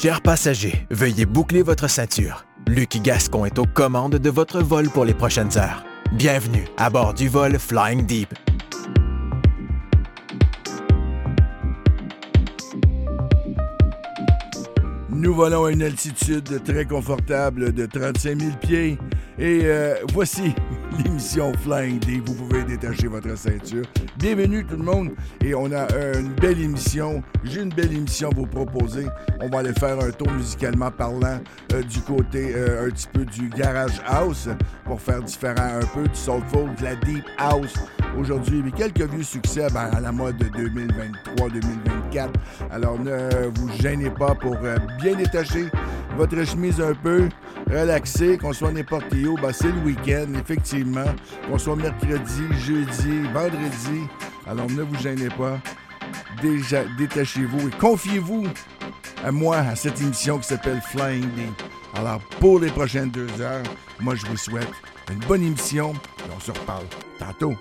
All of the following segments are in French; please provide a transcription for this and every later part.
Chers passagers, veuillez boucler votre ceinture. Luc Gascon est aux commandes de votre vol pour les prochaines heures. Bienvenue à bord du vol Flying Deep. Nous volons à une altitude très confortable de 35 000 pieds. Et euh, voici l'émission Flying D. Vous pouvez détacher votre ceinture. Bienvenue tout le monde. Et on a euh, une belle émission. J'ai une belle émission à vous proposer. On va aller faire un tour musicalement parlant euh, du côté un petit peu du Garage House pour faire différent un peu du Soulful, de la Deep House aujourd'hui. Mais quelques vieux succès ben, à la mode de 2023-2024. Alors ne vous gênez pas pour bien détacher votre chemise un peu, relaxer, qu'on soit n'importe où, ben c'est le week-end, effectivement. Qu'on soit mercredi, jeudi, vendredi. Alors ne vous gênez pas. Déjà, détachez-vous et confiez-vous à moi, à cette émission qui s'appelle Flying D. Alors, pour les prochaines deux heures, moi, je vous souhaite une bonne émission et on se reparle tantôt.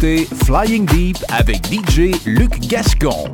Flying Deep avec DJ Luc Gascon.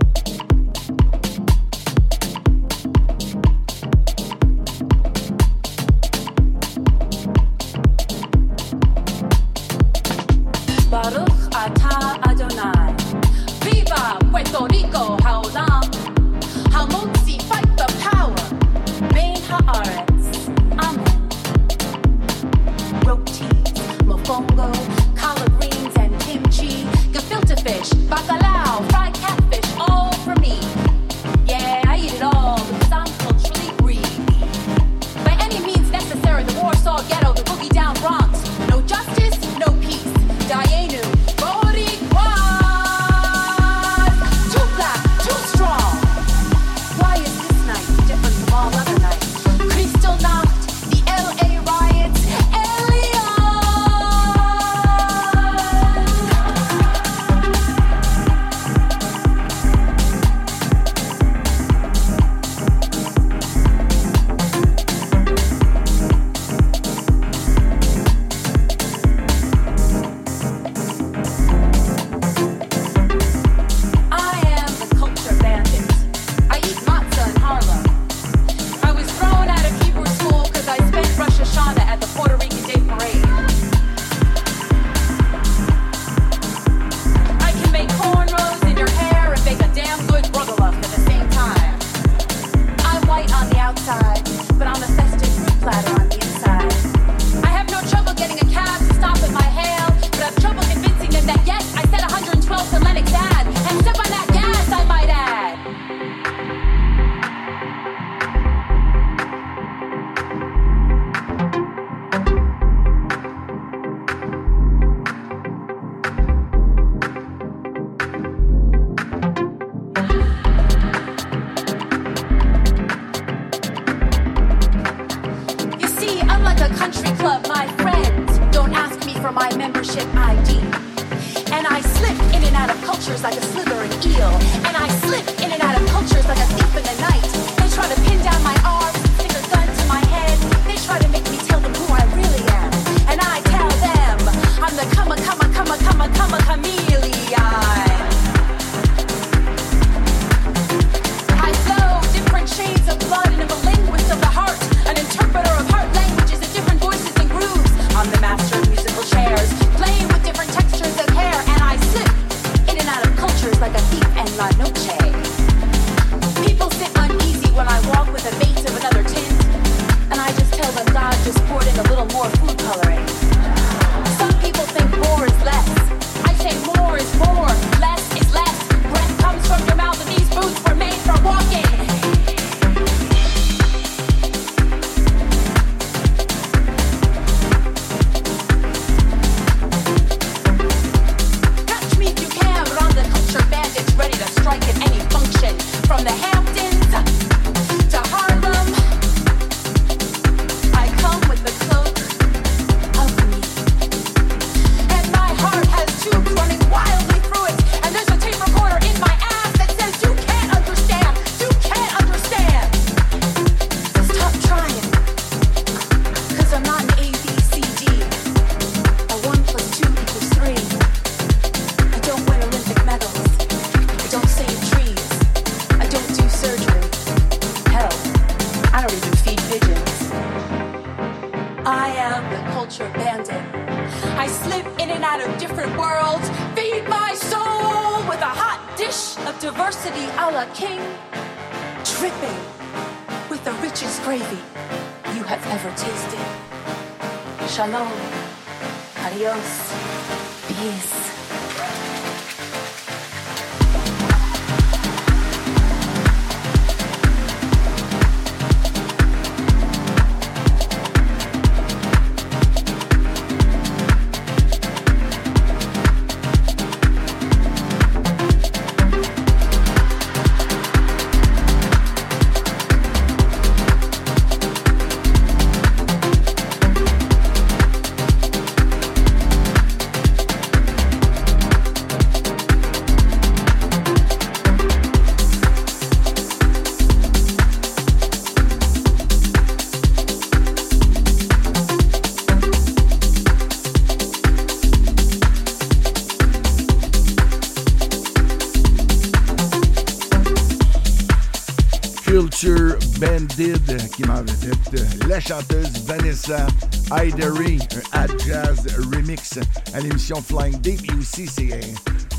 Bandid qui m'en vedette, la chanteuse Vanessa Idery, un ad jazz remix à l'émission Flying Deep. Et aussi, c'est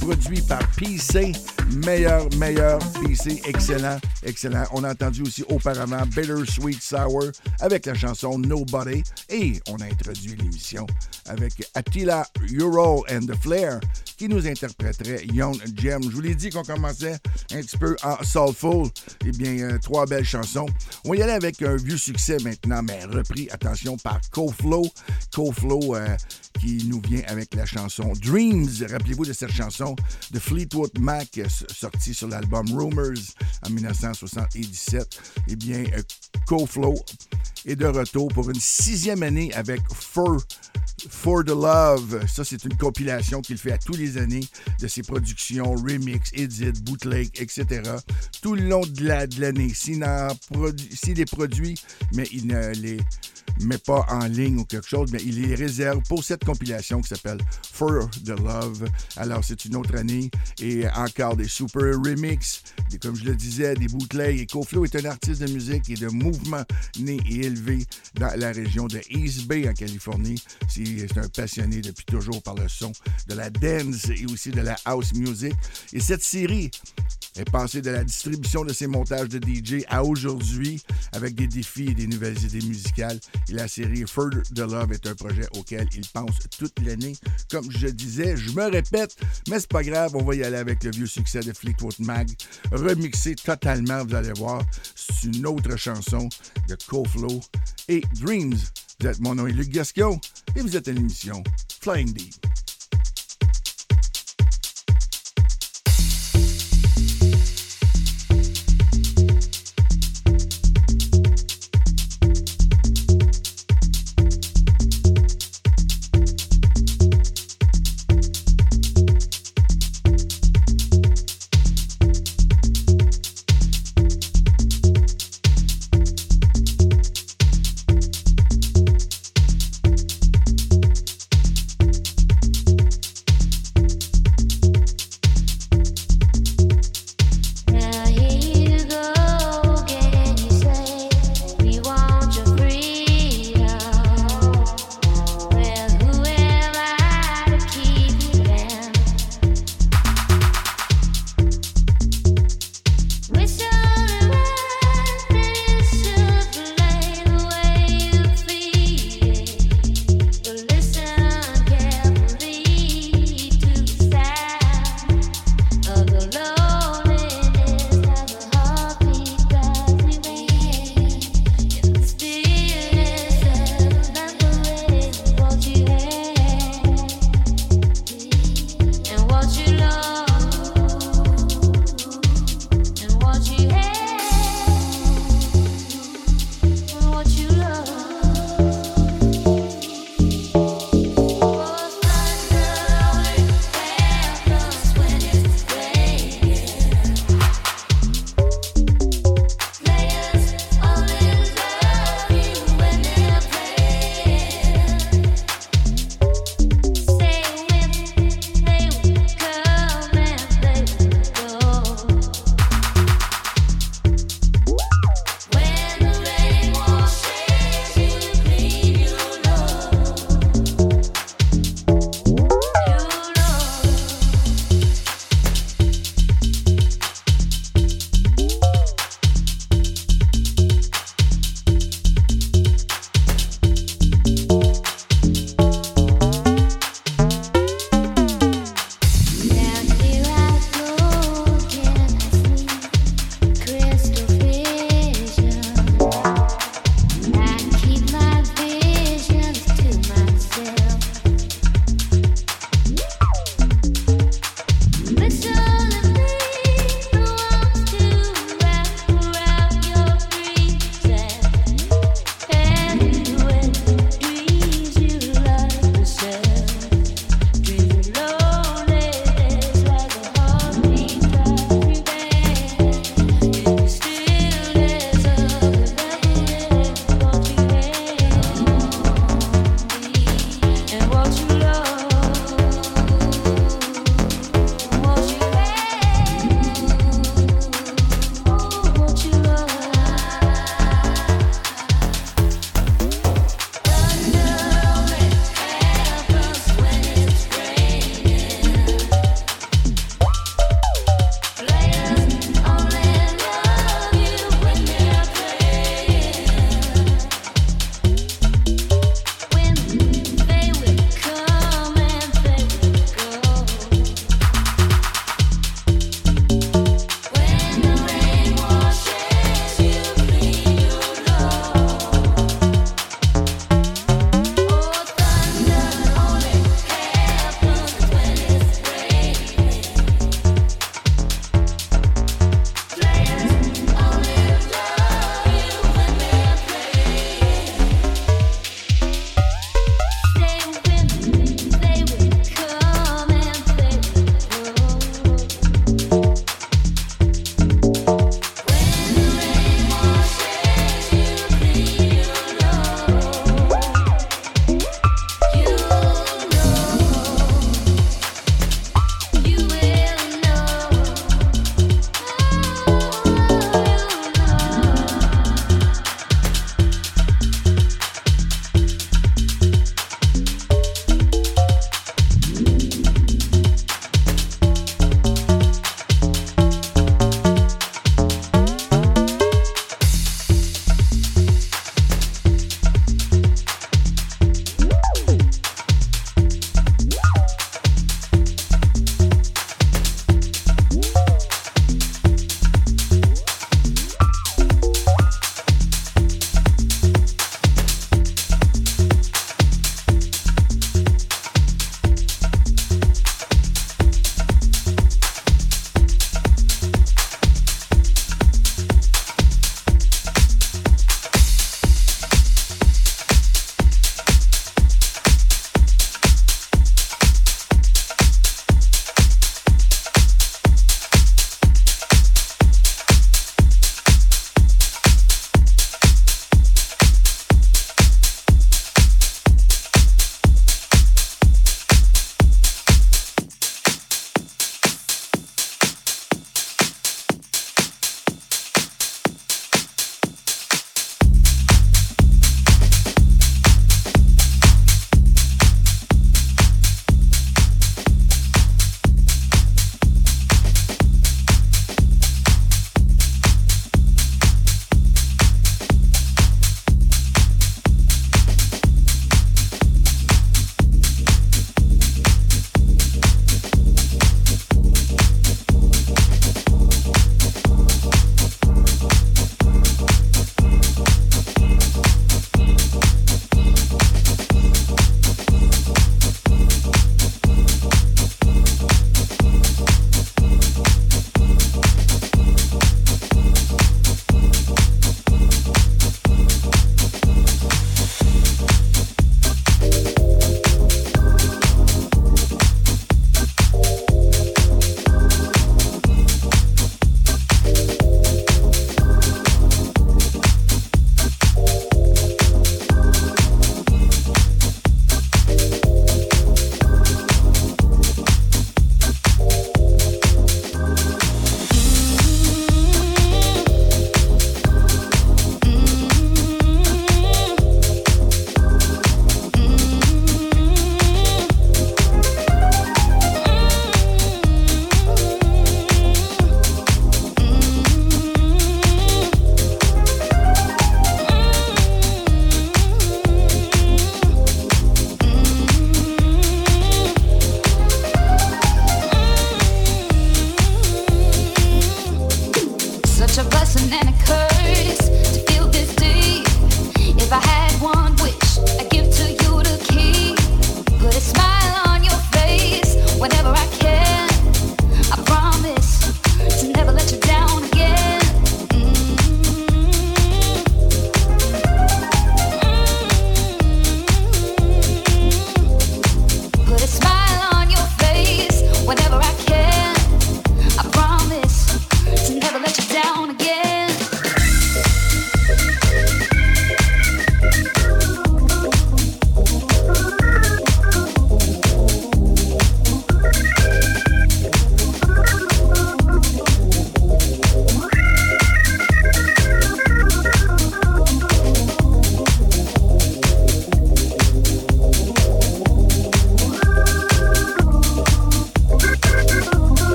produit par PC. Meilleur, meilleur PC. Excellent, excellent. On a entendu aussi auparavant Bitter Sweet Sour avec la chanson Nobody. Et on a introduit l'émission avec Attila Euro and the Flair qui nous interpréterait Young Gem. Je vous l'ai dit qu'on commençait un petit peu en soulful. Eh bien, euh, trois belles chansons. On y aller avec un vieux succès maintenant, mais repris, attention, par CoFlow. CoFlow euh, qui nous vient avec la chanson Dreams. Rappelez-vous de cette chanson de Fleetwood Mac euh, sortie sur l'album Rumors en 1977. Eh bien, CoFlow est de retour pour une sixième année avec Fur For the Love. Ça, c'est une compilation qu'il fait à tous les années de ses productions, remix, edit, bootleg, etc. Tout le long de l'année. S'il les produit, mais il ne les met pas en ligne ou quelque chose, mais il les réserve pour cette compilation qui s'appelle For the Love. Alors, c'est une autre année et encore des super remix, des, comme je le disais, des bootlegs. Et Koflo est un artiste de musique et de mouvement né et élevé dans la région de East Bay en Californie. C'est un passionné depuis toujours par le son de la dance et aussi de la house music. Et cette série est passée de la distribution de ses montages de DJ à aujourd'hui avec des défis et des nouvelles idées musicales. Et la série Further the Love est un projet auquel il pense toute l'année. Comme je disais, je me répète, mais c'est pas grave, on va y aller avec le vieux succès de Fleetwood Mac, remixé totalement, vous allez voir. C'est une autre chanson de CoFlow et Dreams. Vous êtes, mon nom est Luc Gasco et vous êtes à l'émission Flying Deep.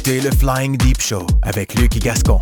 Écoutez le Flying Deep Show avec Luc Gascon.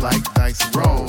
Like dice roll.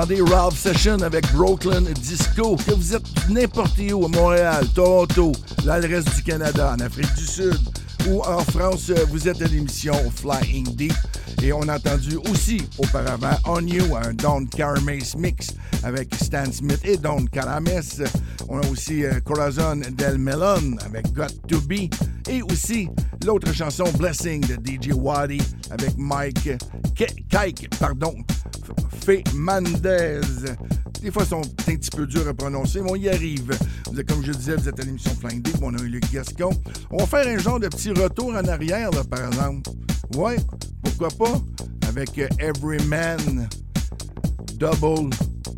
Entendez Ralph Session avec Brooklyn Disco. Que vous êtes n'importe où, à Montréal, Toronto, l'adresse du Canada, en Afrique du Sud ou en France, vous êtes à l'émission Flying Deep. Et on a entendu aussi auparavant On You, un Don Carames mix avec Stan Smith et Don Carames. On a aussi euh, Corazon del Melon avec Got to Be. Et aussi l'autre chanson Blessing de DJ Waddy avec Mike Kike, pardon, Fé Mandez. Des fois, ils sont un petit peu durs à prononcer, mais on y arrive. comme je disais, vous êtes à l'émission Flying Deep, on a eu Luc Gascon. On va faire un genre de petit retour en arrière, par exemple. Ouais, pourquoi pas? Avec euh, Every Man, Double,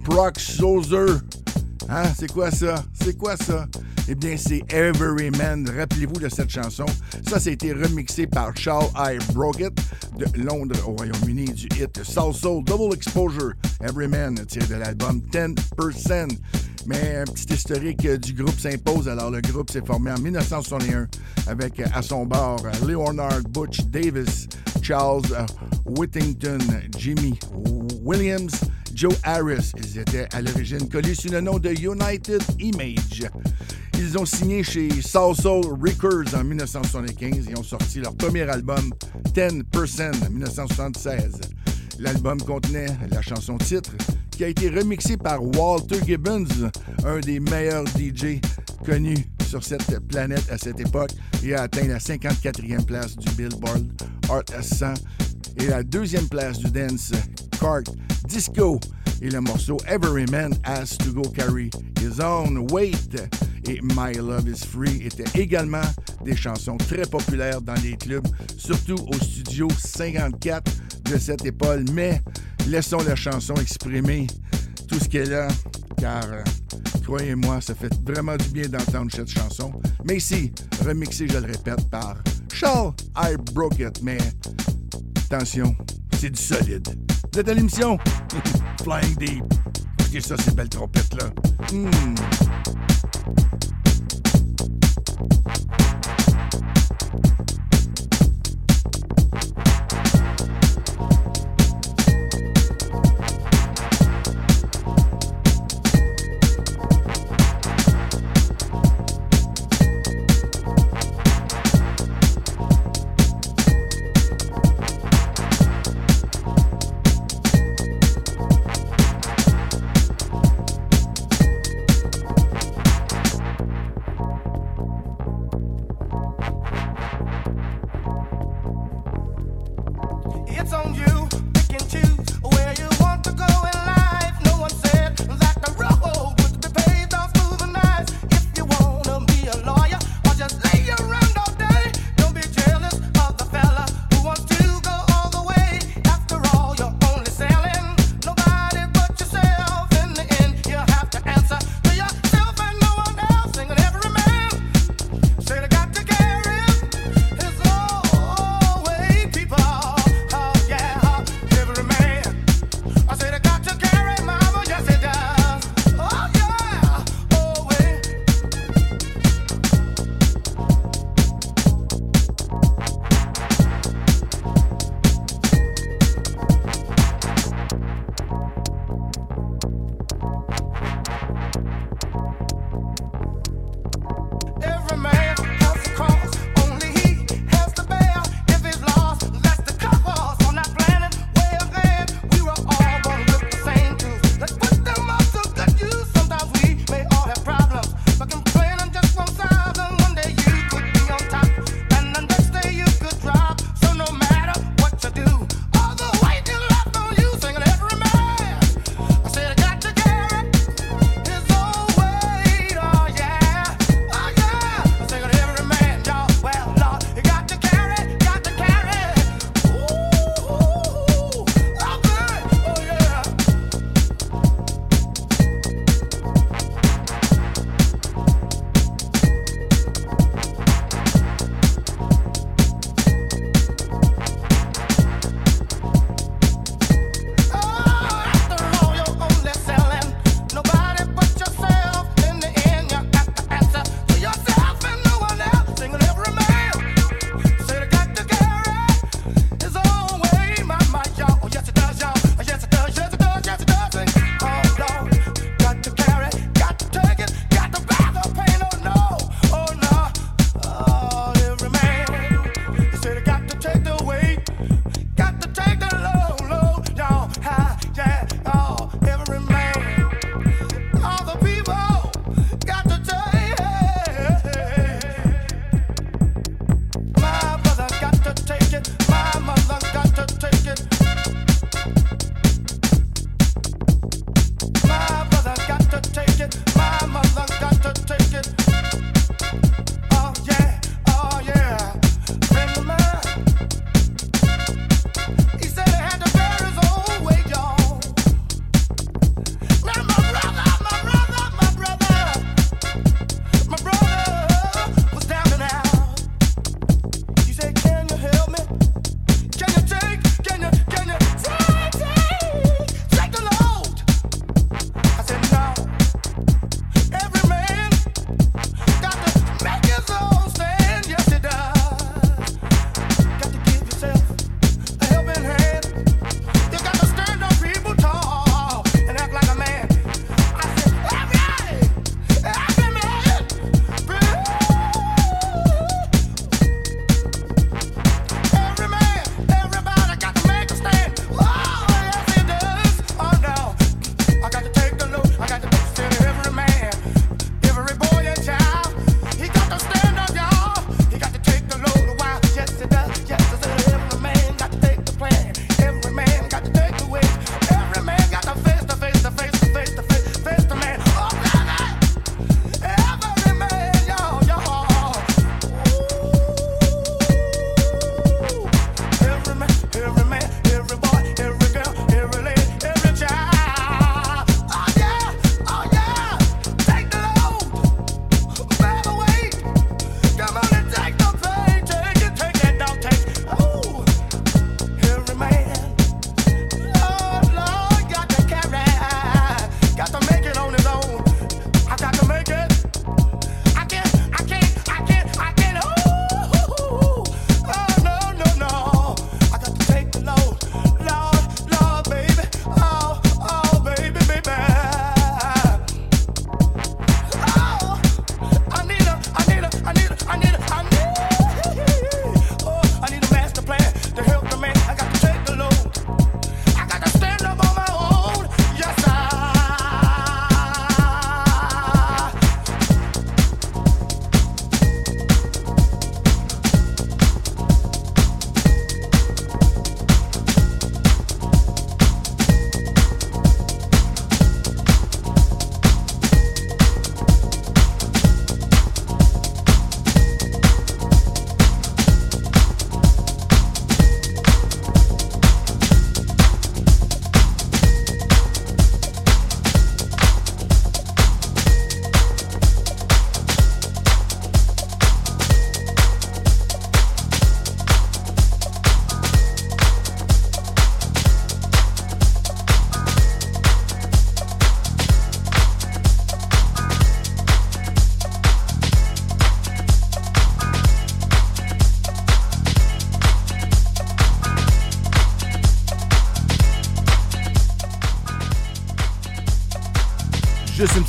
Proc Sozer. Hein, c'est quoi ça? C'est quoi ça? Eh bien, c'est Every Man. Rappelez-vous de cette chanson. Ça, ça a été remixé par Charles I. Brockett de Londres au Royaume-Uni du hit Soul Soul Double Exposure. Every Man tiré de l'album 10%. Mais un petit historique du groupe s'impose. Alors, le groupe s'est formé en 1961 avec à son bord Leonard Butch Davis, Charles Whittington, Jimmy Williams, Joe Harris. Ils étaient à l'origine connus sous le nom de United Image. Ils ont signé chez Soul Soul Records en 1975 et ont sorti leur premier album 10% en 1976. L'album contenait la chanson titre qui a été remixée par Walter Gibbons, un des meilleurs DJ connus sur cette planète à cette époque et a atteint la 54e place du Billboard Art 100 et la deuxième place du Dance Cart Disco et le morceau Every Man Has to Go Carry His Own Weight et My Love is Free étaient également des chansons très populaires dans les clubs, surtout au studio 54 de cette époque. Mais laissons la chanson exprimer tout ce qu'elle a, car euh, croyez-moi, ça fait vraiment du bien d'entendre cette chanson. Mais ici, remixée, je le répète, par Charles I Broke It. Mais attention, c'est du solide. Vous êtes à l'émission? Flying Deep. Écoutez ça, ces belles trompettes-là. Mm.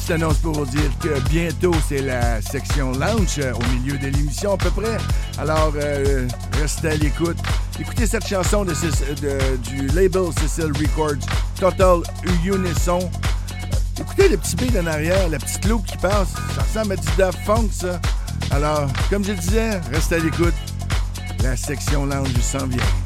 Petite annonce pour vous dire que bientôt, c'est la section lounge euh, au milieu de l'émission à peu près. Alors, euh, restez à l'écoute. Écoutez cette chanson de, du label Cecil Records, Total Unison. Écoutez le petit beat en arrière, la petite loupe qui passe. Ça ressemble à du Daft Funk, ça. Alors, comme je disais, restez à l'écoute. La section lounge s'en vient.